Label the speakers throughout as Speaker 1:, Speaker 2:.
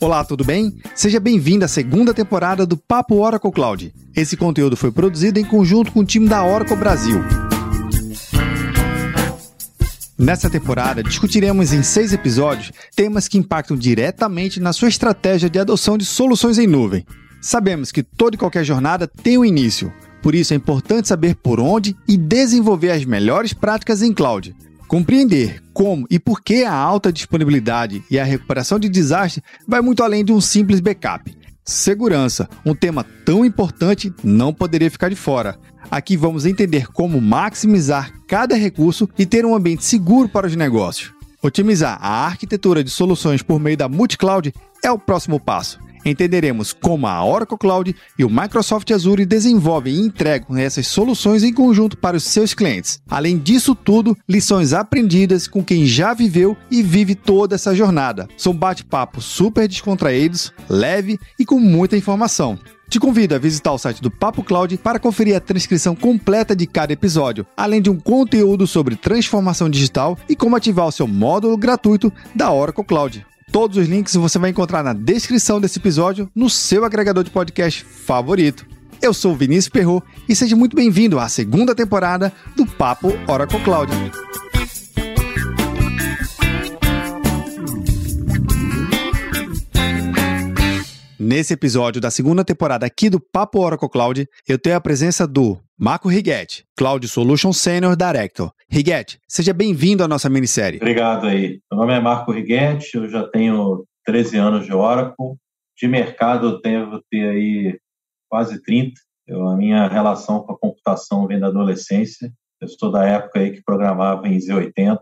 Speaker 1: Olá, tudo bem? Seja bem-vindo à segunda temporada do Papo Oracle Cloud. Esse conteúdo foi produzido em conjunto com o time da Oracle Brasil. Nessa temporada, discutiremos em seis episódios temas que impactam diretamente na sua estratégia de adoção de soluções em nuvem. Sabemos que toda e qualquer jornada tem um início, por isso é importante saber por onde e desenvolver as melhores práticas em cloud. Compreender como e por que a alta disponibilidade e a recuperação de desastre vai muito além de um simples backup. Segurança, um tema tão importante, não poderia ficar de fora. Aqui vamos entender como maximizar cada recurso e ter um ambiente seguro para os negócios. Otimizar a arquitetura de soluções por meio da multi-cloud é o próximo passo entenderemos como a Oracle Cloud e o Microsoft Azure desenvolvem e entregam essas soluções em conjunto para os seus clientes. Além disso tudo, lições aprendidas com quem já viveu e vive toda essa jornada. São bate-papos super descontraídos, leve e com muita informação. Te convido a visitar o site do Papo Cloud para conferir a transcrição completa de cada episódio, além de um conteúdo sobre transformação digital e como ativar o seu módulo gratuito da Oracle Cloud. Todos os links você vai encontrar na descrição desse episódio no seu agregador de podcast favorito. Eu sou Vinícius Perro e seja muito bem-vindo à segunda temporada do Papo Oracle Cloud. Nesse episódio da segunda temporada aqui do Papo Oracle Cloud, eu tenho a presença do Marco Righetti, Cloud Solution Senior Director. Righetti, seja bem-vindo à nossa minissérie.
Speaker 2: Obrigado aí. Meu nome é Marco Righetti, eu já tenho 13 anos de Oracle. De mercado eu devo ter aí quase 30. Eu, a minha relação com a computação vem da adolescência. Eu sou da época aí que programava em Z80,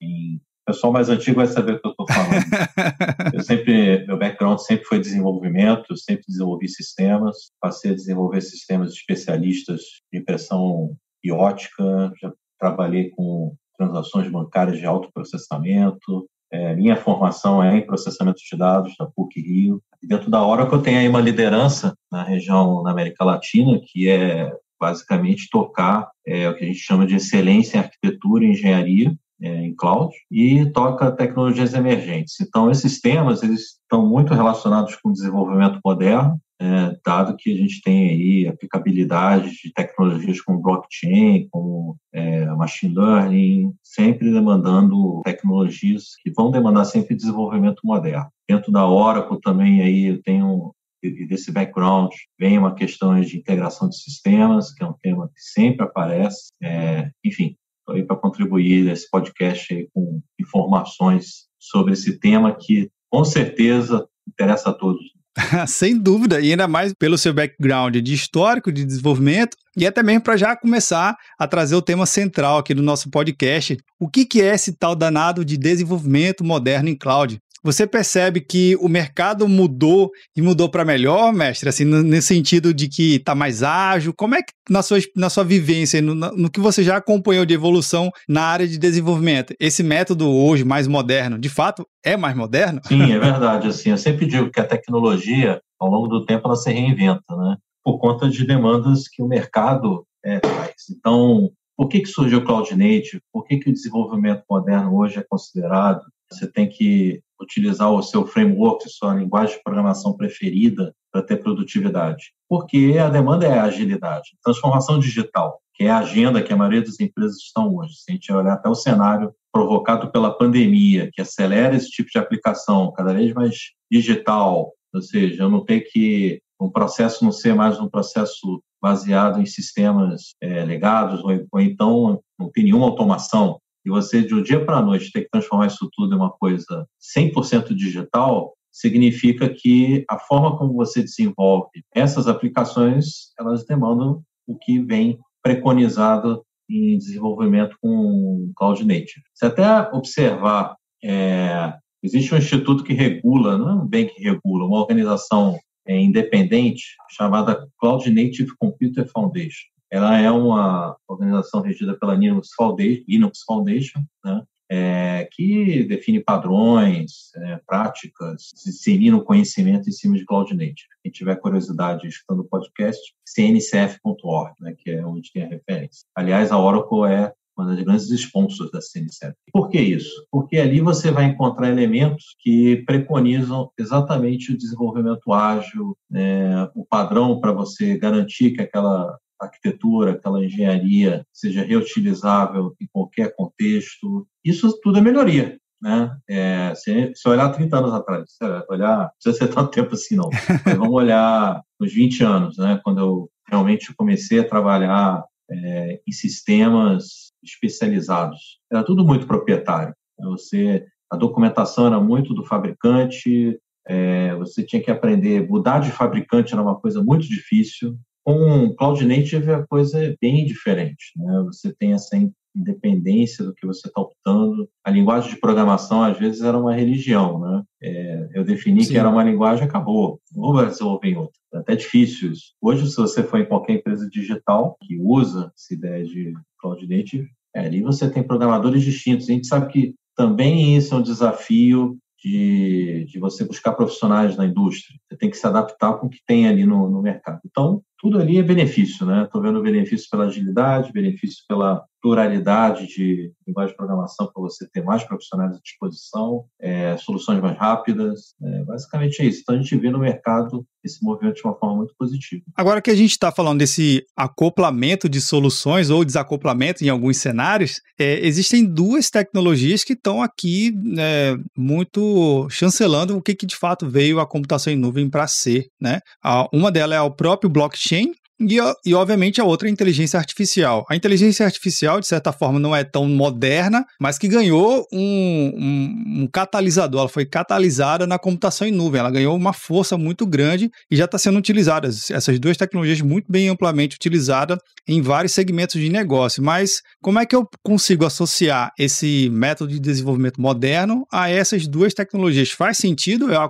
Speaker 2: em o pessoal mais antigo vai saber o que eu estou falando. eu sempre, meu background sempre foi desenvolvimento, eu sempre desenvolvi sistemas, passei a desenvolver sistemas especialistas de impressão e ótica, já trabalhei com transações bancárias de alto processamento. É, minha formação é em processamento de dados da PUC Rio. Dentro da Oracle eu tenho aí uma liderança na região na América Latina, que é basicamente tocar é, o que a gente chama de excelência em arquitetura e engenharia, em cloud e toca tecnologias emergentes. Então, esses temas eles estão muito relacionados com o desenvolvimento moderno, é, dado que a gente tem aí aplicabilidade de tecnologias como blockchain, como é, machine learning, sempre demandando tecnologias que vão demandar sempre desenvolvimento moderno. Dentro da Oracle também aí eu tenho desse background vem uma questão de integração de sistemas, que é um tema que sempre aparece. É, enfim, aí para contribuir nesse podcast com informações sobre esse tema que, com certeza, interessa a todos.
Speaker 1: Sem dúvida, e ainda mais pelo seu background de histórico, de desenvolvimento, e até mesmo para já começar a trazer o tema central aqui do nosso podcast. O que, que é esse tal danado de desenvolvimento moderno em cloud? Você percebe que o mercado mudou e mudou para melhor, mestre? Assim, no, sentido de que está mais ágil? Como é que na sua, na sua vivência, no, no que você já acompanhou de evolução na área de desenvolvimento, esse método hoje mais moderno, de fato, é mais moderno?
Speaker 2: Sim, é verdade. Assim, eu sempre digo que a tecnologia, ao longo do tempo, ela se reinventa, né? Por conta de demandas que o mercado é, faz. Então, por que, que surgiu o Cloud Native? Por que, que o desenvolvimento moderno hoje é considerado? Você tem que utilizar o seu framework, sua linguagem de programação preferida para ter produtividade? Porque a demanda é a agilidade. Transformação digital, que é a agenda que a maioria das empresas estão hoje. Se a gente olhar até o cenário provocado pela pandemia, que acelera esse tipo de aplicação cada vez mais digital, ou seja, eu não ter que um processo não ser mais um processo baseado em sistemas é, legados ou, ou então não tem nenhuma automação, e você de um dia para a noite ter que transformar isso tudo em uma coisa 100% digital, significa que a forma como você desenvolve essas aplicações, elas demandam o que vem preconizado em desenvolvimento com Cloud Native. Se até observar, é, existe um instituto que regula, não é um bem que regula, uma organização é, independente chamada Cloud Native Computer Foundation. Ela é uma organização regida pela Linux Foundation, Linux Foundation né? É, que define padrões, é, práticas, dissemina conhecimento em cima de Cloud Native. Quem tiver curiosidade escutando o podcast, cncf.org, né, que é onde tem a referência. Aliás, a Oracle é uma das grandes sponsors da CNCF. Por que isso? Porque ali você vai encontrar elementos que preconizam exatamente o desenvolvimento ágil, né, o padrão para você garantir que aquela arquitetura, aquela engenharia seja reutilizável em qualquer contexto. Isso tudo é melhoria. Né? É, se, se olhar 30 anos atrás, olhar, não precisa ser tanto tempo assim não, mas vamos olhar nos 20 anos, né? quando eu realmente comecei a trabalhar é, em sistemas especializados. Era tudo muito proprietário. Você, a documentação era muito do fabricante, é, você tinha que aprender, mudar de fabricante era uma coisa muito difícil. Com Cloud Native a coisa é bem diferente. Né? Você tem essa independência do que você está optando. A linguagem de programação, às vezes, era uma religião. Né? É, eu defini Sim. que era uma linguagem, acabou. Não vai desenvolver em outra. É até difícil isso. Hoje, se você for em qualquer empresa digital que usa essa ideia de Cloud Native, é, ali você tem programadores distintos. A gente sabe que também isso é um desafio de, de você buscar profissionais na indústria. Você tem que se adaptar com o que tem ali no, no mercado. Então, tudo ali é benefício, né? Estou vendo benefício pela agilidade, benefício pela pluralidade de linguagem de programação para você ter mais profissionais à disposição, é, soluções mais rápidas. É, basicamente é isso. Então a gente vê no mercado esse movimento de uma forma muito positiva.
Speaker 1: Agora que a gente está falando desse acoplamento de soluções ou desacoplamento em alguns cenários, é, existem duas tecnologias que estão aqui é, muito chancelando o que, que de fato veio a computação em nuvem para ser. Né? A, uma delas é o próprio blockchain, e, e, obviamente, a outra é a inteligência artificial. A inteligência artificial, de certa forma, não é tão moderna, mas que ganhou um, um, um catalisador. Ela foi catalisada na computação em nuvem. Ela ganhou uma força muito grande e já está sendo utilizada. Essas duas tecnologias muito bem amplamente utilizadas em vários segmentos de negócio. Mas como é que eu consigo associar esse método de desenvolvimento moderno a essas duas tecnologias? Faz sentido eu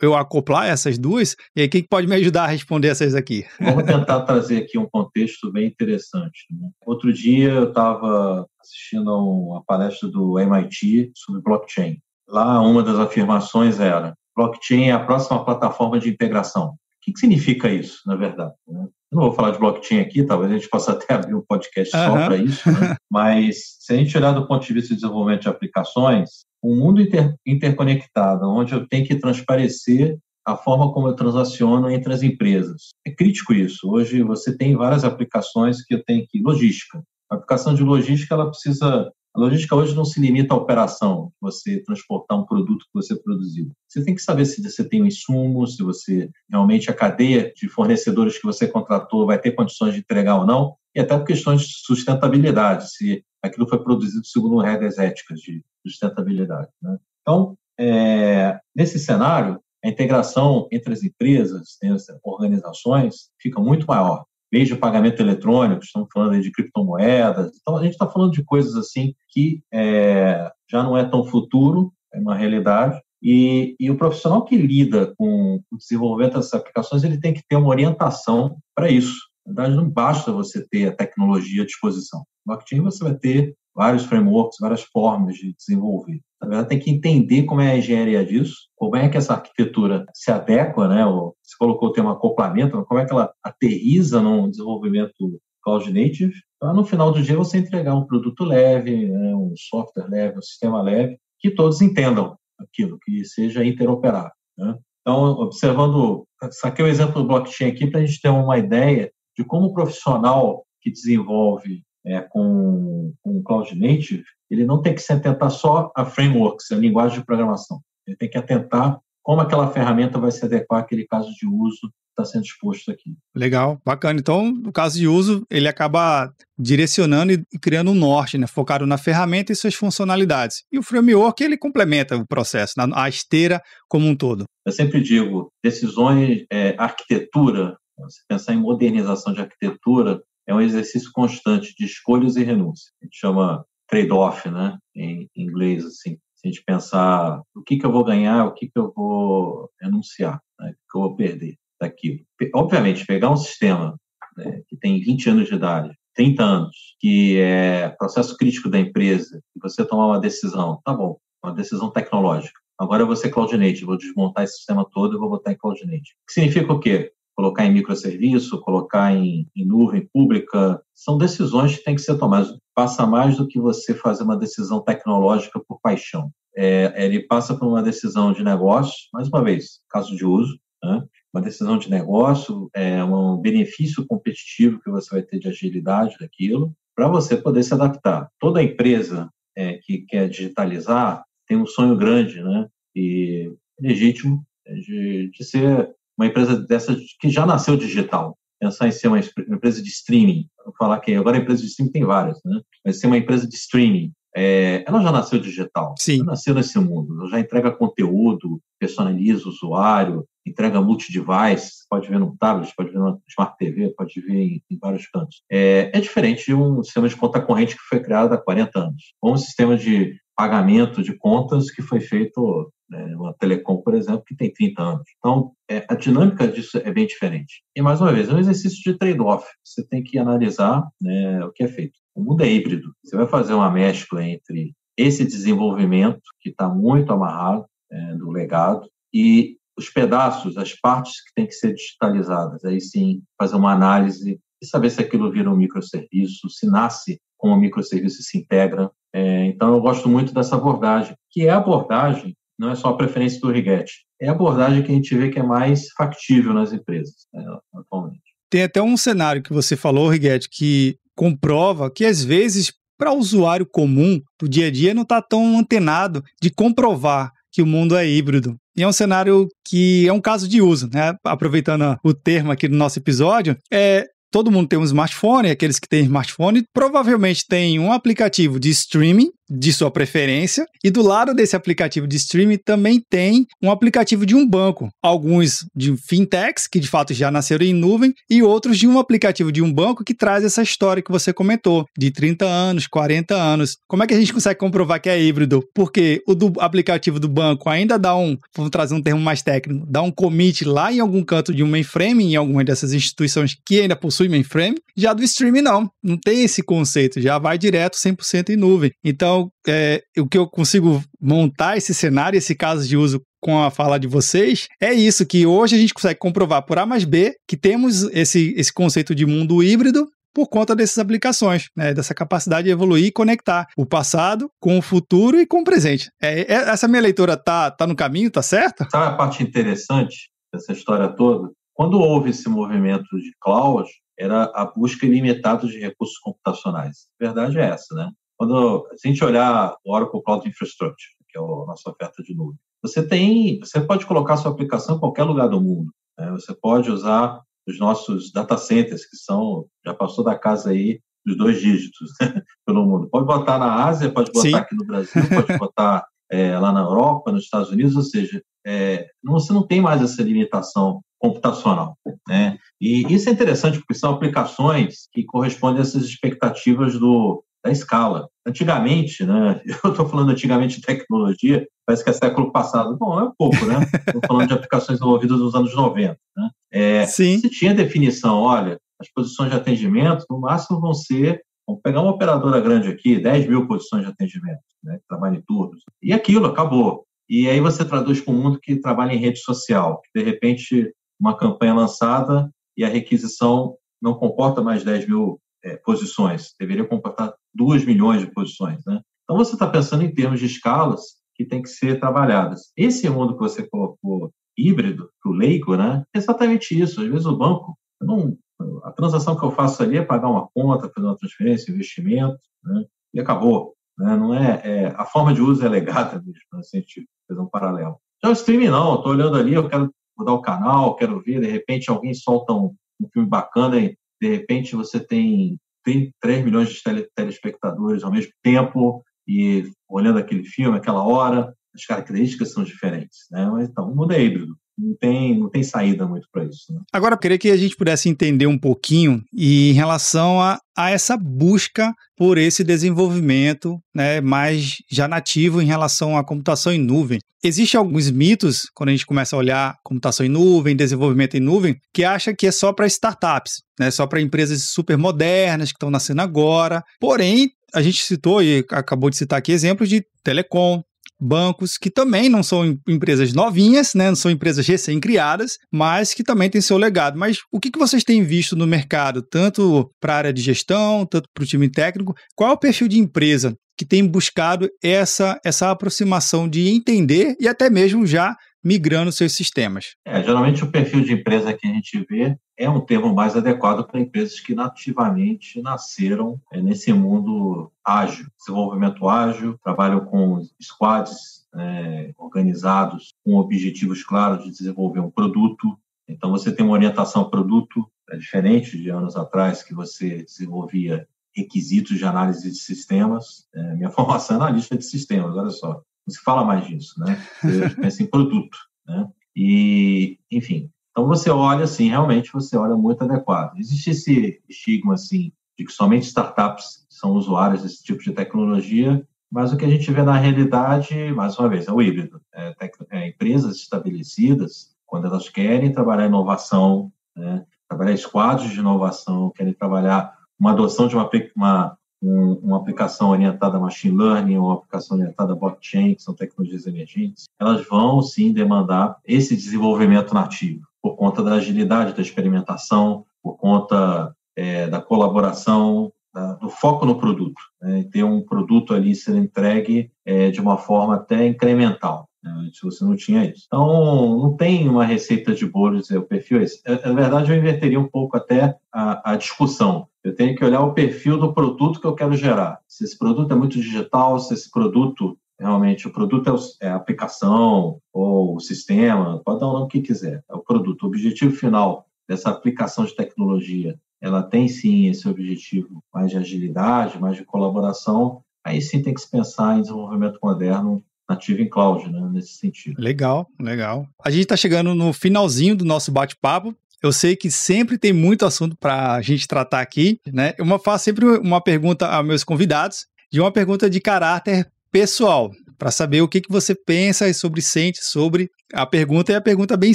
Speaker 1: eu acoplar essas duas? E aí, quem pode me ajudar a responder essas aqui?
Speaker 2: Vamos tentar trazer aqui um contexto bem interessante. Né? Outro dia eu estava assistindo a uma palestra do MIT sobre blockchain. Lá, uma das afirmações era: blockchain é a próxima plataforma de integração. O que, significa isso, na verdade? Né? Eu não vou falar de blockchain aqui, talvez a gente possa até abrir um podcast uhum. só para isso, né? mas se a gente olhar do ponto de vista de desenvolvimento de aplicações, um mundo inter, interconectado, onde eu tenho que transparecer a forma como eu transaciono entre as empresas. É crítico isso. Hoje você tem várias aplicações que eu tenho que logística. A aplicação de logística ela precisa a logística hoje não se limita à operação, você transportar um produto que você produziu. Você tem que saber se você tem um insumo, se você realmente a cadeia de fornecedores que você contratou vai ter condições de entregar ou não, e até por questões de sustentabilidade, se aquilo foi produzido segundo regras éticas de sustentabilidade. Né? Então, é, nesse cenário, a integração entre as empresas, as organizações, fica muito maior. Meios de pagamento eletrônico, estamos falando de criptomoedas. Então, a gente está falando de coisas assim que é, já não é tão futuro, é uma realidade. E, e, o profissional que lida com o desenvolvimento dessas aplicações, ele tem que ter uma orientação para isso. Na verdade, não basta você ter a tecnologia à disposição. No blockchain você vai ter vários frameworks, várias formas de desenvolver. Na verdade, tem que entender como é a engenharia disso, como é que essa arquitetura se adequa, né? Você colocou o termo acoplamento, como é que ela aterriza num desenvolvimento cloud native, para no final do dia você entregar um produto leve, né? um software leve, um sistema leve, que todos entendam aquilo, que seja interoperável. Né? Então, observando, saquei o exemplo do blockchain aqui para a gente ter uma ideia de como o profissional que desenvolve é, com, com Cloud Native, ele não tem que se atentar só a frameworks, a linguagem de programação. Ele tem que atentar como aquela ferramenta vai se adequar àquele caso de uso que está sendo exposto aqui.
Speaker 1: Legal, bacana. Então, no caso de uso, ele acaba direcionando e criando um norte, né? focado na ferramenta e suas funcionalidades. E o framework, ele complementa o processo, a esteira como um todo.
Speaker 2: Eu sempre digo, decisões, é, arquitetura, você pensar em modernização de arquitetura, é um exercício constante de escolhas e renúncias. A gente chama trade-off, né, em inglês, assim. Se a gente pensar o que, que eu vou ganhar, o que, que eu vou renunciar, né, o que eu vou perder daquilo. Obviamente, pegar um sistema né, que tem 20 anos de idade, 30 anos, que é processo crítico da empresa, e você tomar uma decisão, tá bom, uma decisão tecnológica. Agora eu vou ser Cloud Native, vou desmontar esse sistema todo e vou botar em Cloud Native. O que significa o quê? Colocar em microserviço, colocar em, em nuvem pública, são decisões que têm que ser tomadas. passa mais do que você fazer uma decisão tecnológica por paixão. É, ele passa por uma decisão de negócio, mais uma vez, caso de uso, né? uma decisão de negócio, é um benefício competitivo que você vai ter de agilidade daquilo, para você poder se adaptar. Toda empresa é, que quer digitalizar tem um sonho grande, né? E legítimo de, de ser uma empresa dessa que já nasceu digital. Pensar em ser uma, empresa de streaming. Vou falar que agora a empresa de streaming tem várias, né? Mas ser uma empresa de streaming é, ela já nasceu digital.
Speaker 1: Sim.
Speaker 2: Ela nasceu nesse mundo. Ela já entrega conteúdo, personaliza o usuário, entrega multi-device. Pode ver no tablet, pode ver no Smart TV, pode ver em, em vários cantos. É, é, diferente de um sistema de conta corrente que foi criado há 40 anos. Ou um sistema de pagamento de contas que foi feito né, uma telecom, por exemplo, que tem 30 anos. Então, é, a dinâmica disso é bem diferente. E, mais uma vez, é um exercício de trade-off. Você tem que analisar né, o que é feito. O mundo é híbrido. Você vai fazer uma mescla entre esse desenvolvimento, que está muito amarrado é, do legado, e os pedaços, as partes que têm que ser digitalizadas. Aí sim, fazer uma análise e saber se aquilo vira um microserviço, se nasce como um microserviço e se integra. É, então, eu gosto muito dessa abordagem, que é a abordagem, não é só a preferência do Rigetti, é a abordagem que a gente vê que é mais factível nas empresas né, atualmente.
Speaker 1: Tem até um cenário que você falou, Rigetti, que comprova que às vezes para o usuário comum do dia a dia não está tão antenado de comprovar que o mundo é híbrido. E é um cenário que é um caso de uso, né? Aproveitando o termo aqui do nosso episódio, é todo mundo tem um smartphone, aqueles que têm smartphone provavelmente têm um aplicativo de streaming de sua preferência. E do lado desse aplicativo de streaming também tem um aplicativo de um banco. Alguns de fintechs, que de fato já nasceram em nuvem, e outros de um aplicativo de um banco que traz essa história que você comentou, de 30 anos, 40 anos. Como é que a gente consegue comprovar que é híbrido? Porque o do aplicativo do banco ainda dá um, vamos trazer um termo mais técnico, dá um commit lá em algum canto de um mainframe, em alguma dessas instituições que ainda possui mainframe. Já do streaming não, não tem esse conceito, já vai direto 100% em nuvem. Então, então, é, o que eu consigo montar esse cenário, esse caso de uso com a fala de vocês, é isso, que hoje a gente consegue comprovar por A mais B que temos esse, esse conceito de mundo híbrido por conta dessas aplicações, né, dessa capacidade de evoluir e conectar o passado com o futuro e com o presente. É, é, essa minha leitura tá, tá no caminho, tá certa?
Speaker 2: Sabe a parte interessante dessa história toda? Quando houve esse movimento de cloud, era a busca ilimitada de recursos computacionais. A verdade é essa, né? Quando a gente olhar o Oracle Cloud Infrastructure, que é a nossa oferta de nuvem, você tem, você pode colocar sua aplicação em qualquer lugar do mundo. Né? Você pode usar os nossos data centers, que são, já passou da casa aí dos dois dígitos né? pelo mundo. Pode botar na Ásia, pode botar Sim. aqui no Brasil, pode botar é, lá na Europa, nos Estados Unidos, ou seja, é, você não tem mais essa limitação computacional. Né? E isso é interessante porque são aplicações que correspondem a essas expectativas do, da escala. Antigamente, né, eu estou falando antigamente de tecnologia, parece que é século passado. Bom, é pouco, né? Estou falando de aplicações desenvolvidas nos anos 90. Né? É,
Speaker 1: Sim.
Speaker 2: Você tinha definição, olha, as posições de atendimento, no máximo vão ser, vamos pegar uma operadora grande aqui, 10 mil posições de atendimento, né, que trabalha em turnos. E aquilo, acabou. E aí você traduz para um mundo que trabalha em rede social, que de repente uma campanha lançada e a requisição não comporta mais 10 mil é, posições, deveria comportar 2 milhões de posições. Né? Então, você está pensando em termos de escalas que têm que ser trabalhadas. Esse mundo que você colocou híbrido, para o leigo, né, é exatamente isso. Às vezes o banco, não, a transação que eu faço ali é pagar uma conta, fazer uma transferência, investimento, né, e acabou. Né? Não é, é, a forma de uso é legada mesmo, né, se a gente fazer um paralelo. Já o streaming não, estou olhando ali, eu quero mudar o canal, quero ver, de repente alguém solta um, um filme bacana e de repente você tem, tem 3 milhões de tele, telespectadores ao mesmo tempo e olhando aquele filme, aquela hora, as características são diferentes, né? Mas então, o mundo é híbrido. Não tem, não tem saída muito para isso. Né?
Speaker 1: Agora, eu queria que a gente pudesse entender um pouquinho e em relação a, a essa busca por esse desenvolvimento né, mais já nativo em relação à computação em nuvem. Existem alguns mitos, quando a gente começa a olhar computação em nuvem, desenvolvimento em nuvem, que acha que é só para startups, né, só para empresas super modernas que estão nascendo agora. Porém, a gente citou e acabou de citar aqui exemplos de telecom, bancos que também não são empresas novinhas, né? não são empresas recém-criadas, mas que também têm seu legado. Mas o que, que vocês têm visto no mercado, tanto para a área de gestão, tanto para o time técnico? Qual é o perfil de empresa que tem buscado essa, essa aproximação de entender e até mesmo já migrando seus sistemas?
Speaker 2: É, geralmente o perfil de empresa que a gente vê é um termo mais adequado para empresas que nativamente nasceram é, nesse mundo ágil, desenvolvimento ágil, trabalham com squads é, organizados com objetivos claros de desenvolver um produto. Então você tem uma orientação ao produto é diferente de anos atrás que você desenvolvia requisitos de análise de sistemas. É, minha formação é analista de sistemas, olha só. Não se fala mais disso, né? Você pensa em produto, né? E, enfim, então você olha assim, realmente você olha muito adequado. Existe esse estigma assim de que somente startups são usuários desse tipo de tecnologia, mas o que a gente vê na realidade, mais uma vez, é o híbrido. É, é, empresas estabelecidas, quando elas querem trabalhar inovação, né, trabalhar esquadros de inovação, querem trabalhar uma adoção de uma, uma, um, uma aplicação orientada a machine learning, uma aplicação orientada a blockchain, que são tecnologias emergentes, elas vão sim demandar esse desenvolvimento nativo, por conta da agilidade da experimentação, por conta é, da colaboração, da, do foco no produto, né? ter um produto ali sendo entregue é, de uma forma até incremental. Né? Se você não tinha isso. Então, não tem uma receita de bolo dizer o perfil é esse. É, na verdade, eu inverteria um pouco até a, a discussão. Eu tenho que olhar o perfil do produto que eu quero gerar. Se esse produto é muito digital, se esse produto realmente o produto é, é, a aplicação ou o sistema, pode dar o nome que quiser, é o produto. O objetivo final dessa aplicação de tecnologia, ela tem sim esse objetivo mais de agilidade, mais de colaboração, aí sim tem que se pensar em desenvolvimento moderno nativo em cloud, né, nesse sentido.
Speaker 1: Legal, legal. A gente está chegando no finalzinho do nosso bate-papo. Eu sei que sempre tem muito assunto para a gente tratar aqui, né? Eu faço sempre uma pergunta aos meus convidados, de uma pergunta de caráter pessoal, para saber o que, que você pensa e sobre sente sobre a pergunta. É a pergunta bem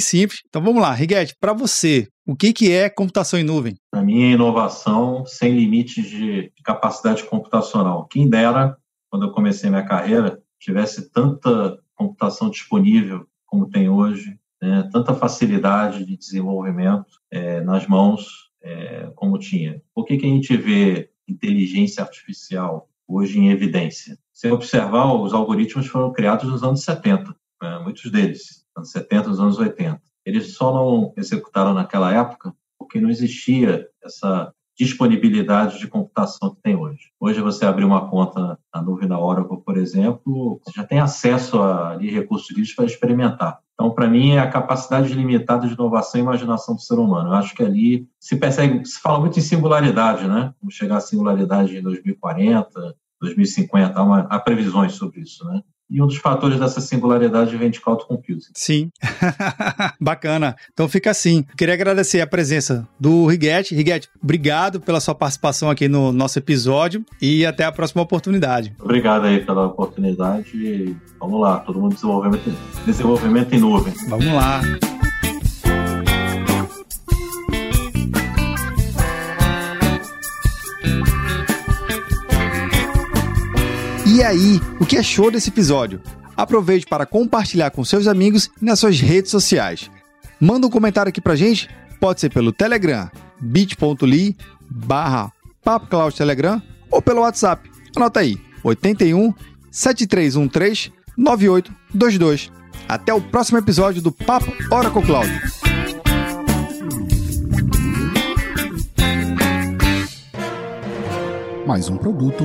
Speaker 1: simples. Então vamos lá, Riguete, para você, o que, que é computação em nuvem?
Speaker 2: Para mim é inovação sem limites de capacidade computacional. Quem dera, quando eu comecei minha carreira, tivesse tanta computação disponível como tem hoje, né, tanta facilidade de desenvolvimento é, nas mãos é, como tinha. Por que, que a gente vê inteligência artificial hoje em evidência? Se observar, os algoritmos foram criados nos anos 70, né, muitos deles, anos 70, nos anos 80. Eles só não executaram naquela época porque não existia essa disponibilidade de computação que tem hoje. Hoje você abrir uma conta na nuvem da Oracle, por exemplo, você já tem acesso a ali, recursos livres para experimentar. Então, para mim, é a capacidade limitada de inovação e imaginação do ser humano. Eu acho que ali se persegue, se fala muito em singularidade, né? Vamos chegar à singularidade em 2040, 2050, há, uma, há previsões sobre isso, né? E um dos fatores dessa singularidade vem de cloud computing.
Speaker 1: Sim, bacana. Então fica assim. Queria agradecer a presença do Riguete. Riguete, obrigado pela sua participação aqui no nosso episódio e até a próxima oportunidade.
Speaker 2: Obrigado aí pela oportunidade. Vamos lá, todo mundo desenvolvimento, desenvolvimento em nuvem.
Speaker 1: Vamos lá. E aí, o que achou desse episódio? Aproveite para compartilhar com seus amigos e nas suas redes sociais. Manda um comentário aqui pra gente, pode ser pelo Telegram, bit.ly barra Telegram ou pelo WhatsApp. Anota aí, 81 7313 9822. Até o próximo episódio do Papo Oracle Cloud.
Speaker 3: Mais um produto